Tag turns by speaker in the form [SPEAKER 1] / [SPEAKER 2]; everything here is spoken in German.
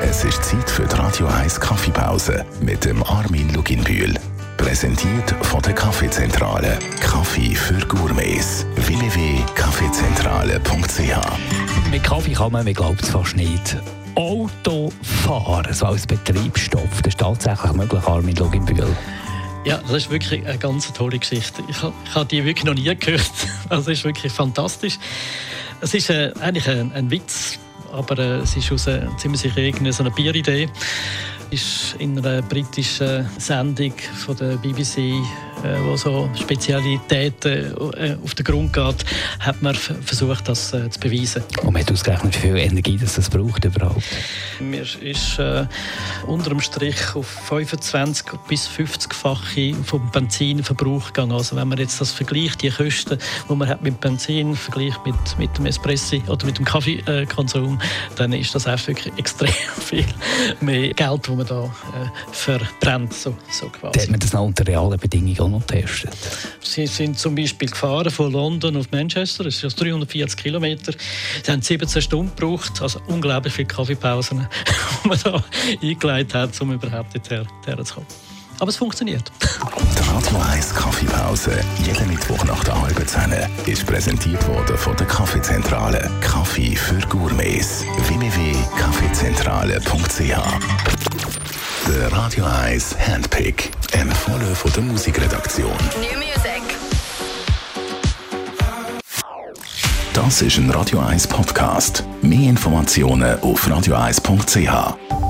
[SPEAKER 1] Es ist Zeit für die Radio 1 Kaffeepause mit dem Armin Luginbühl. Präsentiert von der Kaffeezentrale. Kaffee für Gourmets. www.kaffeezentrale.ch
[SPEAKER 2] Mit Kaffee kann man, man glaubt es fast nicht, Auto fahren, so als Betriebsstoff. Das ist tatsächlich möglich, Armin Luginbühl.
[SPEAKER 3] Ja, das ist wirklich eine ganz tolle Geschichte. Ich habe hab die wirklich noch nie gehört. Also, es ist wirklich fantastisch. Es ist äh, eigentlich ein, ein Witz aber äh, es ist aus äh, ziemlich sicher irgendeine so eine Bieridee. Ist in einer britischen Sendung von der BBC, wo so Spezialitäten äh, auf den Grund geht, hat man versucht, das äh, zu beweisen.
[SPEAKER 2] Und man hat ausgerechnet, wie viel Energie das, das braucht überhaupt?
[SPEAKER 3] Mir ist äh, unter dem Strich auf 25 bis 50-fache vom Benzinverbrauch gegangen. Also wenn man jetzt das vergleicht, die Kosten, die man hat mit Benzin vergleicht mit, mit dem Espresso oder mit dem Kaffeekonsum, dann ist das einfach wirklich extrem viel mehr Geld, man da äh, verbrennt. So, so quasi.
[SPEAKER 2] Hat man das noch unter realen Bedingungen auch noch getestet?
[SPEAKER 3] Sie sind zum Beispiel gefahren von London auf Manchester, das ist 340 Kilometer. Sie haben 17 Stunden gebraucht, also unglaublich viele Kaffeepausen, die man da eingeleitet hat, um überhaupt dorthin zu kommen. Aber es funktioniert.
[SPEAKER 1] Die Radio 1 Kaffeepause, jeden Mittwoch nach der halben Zehn, ist präsentiert worden von der Kaffeezentrale. Kaffee für Gourmets. www.kaffeezentrale.ch Der Radio 1 Handpick. Von der Musikredaktion. New Music. Das ist ein Radio 1 Podcast. Mehr Informationen auf radio1.ch.